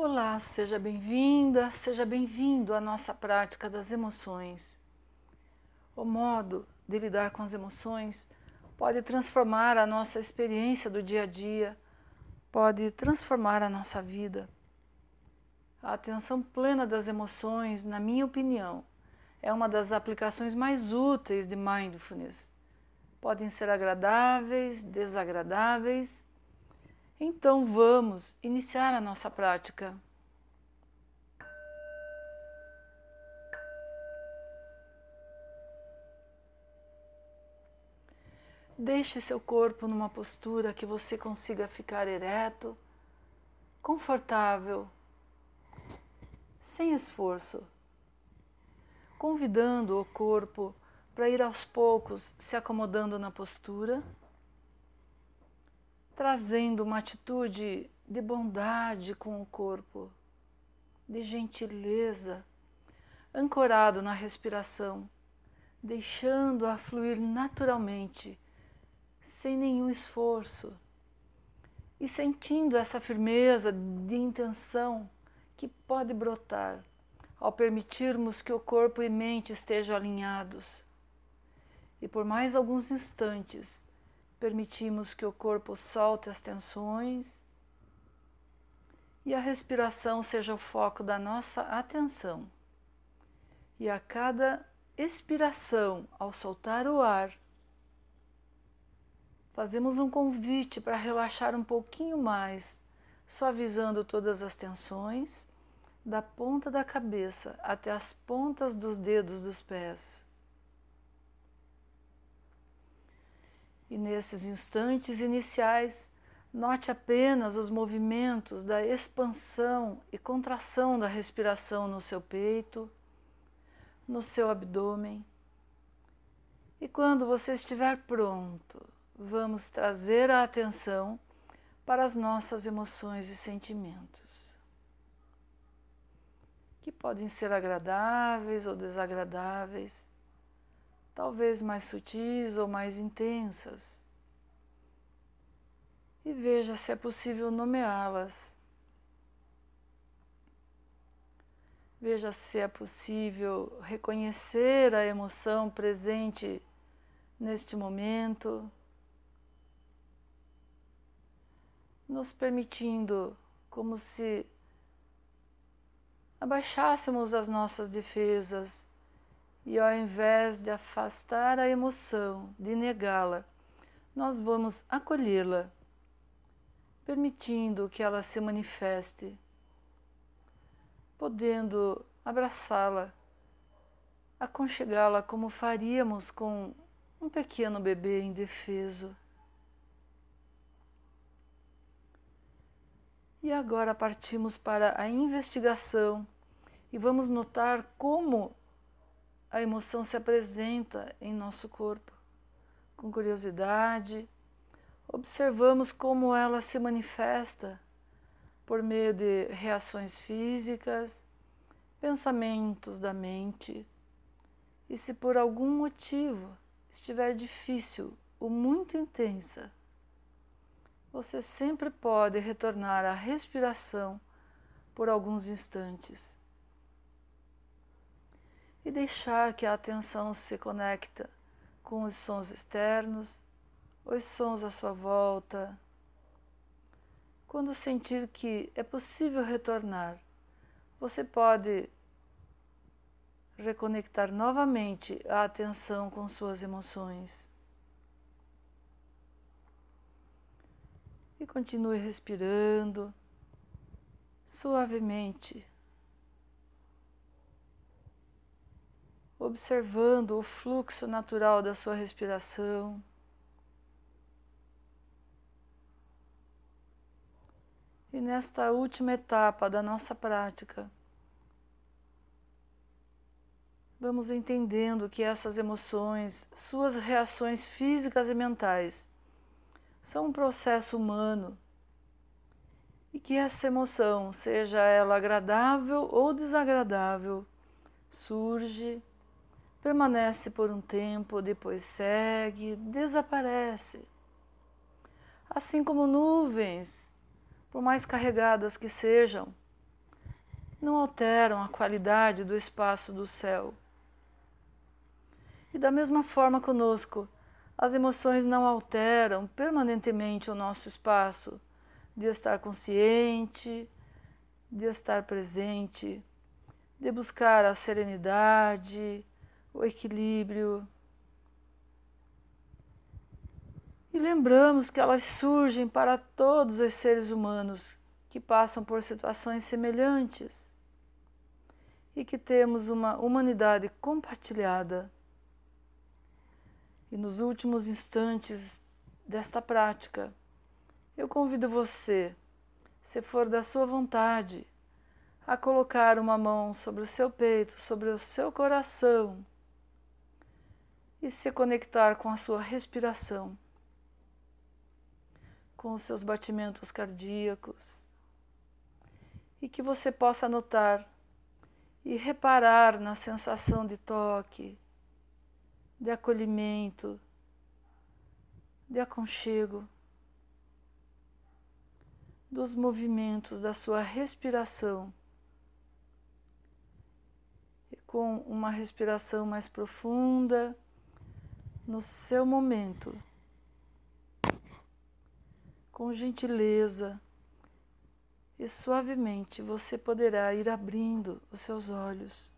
Olá, seja bem-vinda, seja bem-vindo à nossa prática das emoções. O modo de lidar com as emoções pode transformar a nossa experiência do dia a dia, pode transformar a nossa vida. A atenção plena das emoções, na minha opinião, é uma das aplicações mais úteis de mindfulness. Podem ser agradáveis, desagradáveis então vamos iniciar a nossa prática. Deixe seu corpo numa postura que você consiga ficar ereto, confortável, sem esforço, convidando o corpo para ir aos poucos se acomodando na postura trazendo uma atitude de bondade com o corpo, de gentileza, ancorado na respiração, deixando-a fluir naturalmente, sem nenhum esforço, e sentindo essa firmeza de intenção que pode brotar ao permitirmos que o corpo e mente estejam alinhados. E por mais alguns instantes, Permitimos que o corpo solte as tensões e a respiração seja o foco da nossa atenção. E a cada expiração, ao soltar o ar, fazemos um convite para relaxar um pouquinho mais, suavizando todas as tensões, da ponta da cabeça até as pontas dos dedos dos pés. E nesses instantes iniciais, note apenas os movimentos da expansão e contração da respiração no seu peito, no seu abdômen. E quando você estiver pronto, vamos trazer a atenção para as nossas emoções e sentimentos, que podem ser agradáveis ou desagradáveis talvez mais sutis ou mais intensas. E veja se é possível nomeá-las. Veja se é possível reconhecer a emoção presente neste momento, nos permitindo como se abaixássemos as nossas defesas e ao invés de afastar a emoção, de negá-la, nós vamos acolhê-la, permitindo que ela se manifeste, podendo abraçá-la, aconchegá-la como faríamos com um pequeno bebê indefeso. E agora partimos para a investigação e vamos notar como a emoção se apresenta em nosso corpo. Com curiosidade, observamos como ela se manifesta por meio de reações físicas, pensamentos da mente. E se por algum motivo estiver difícil ou muito intensa, você sempre pode retornar à respiração por alguns instantes e deixar que a atenção se conecta com os sons externos, os sons à sua volta. Quando sentir que é possível retornar, você pode reconectar novamente a atenção com suas emoções. E continue respirando suavemente. Observando o fluxo natural da sua respiração. E nesta última etapa da nossa prática, vamos entendendo que essas emoções, suas reações físicas e mentais, são um processo humano e que essa emoção, seja ela agradável ou desagradável, surge permanece por um tempo, depois segue, desaparece. Assim como nuvens, por mais carregadas que sejam, não alteram a qualidade do espaço do céu. E da mesma forma conosco, as emoções não alteram permanentemente o nosso espaço de estar consciente, de estar presente, de buscar a serenidade, o equilíbrio. E lembramos que elas surgem para todos os seres humanos que passam por situações semelhantes e que temos uma humanidade compartilhada. E nos últimos instantes desta prática, eu convido você, se for da sua vontade, a colocar uma mão sobre o seu peito, sobre o seu coração e se conectar com a sua respiração, com os seus batimentos cardíacos e que você possa notar e reparar na sensação de toque, de acolhimento, de aconchego, dos movimentos da sua respiração. E com uma respiração mais profunda, no seu momento, com gentileza, e suavemente você poderá ir abrindo os seus olhos.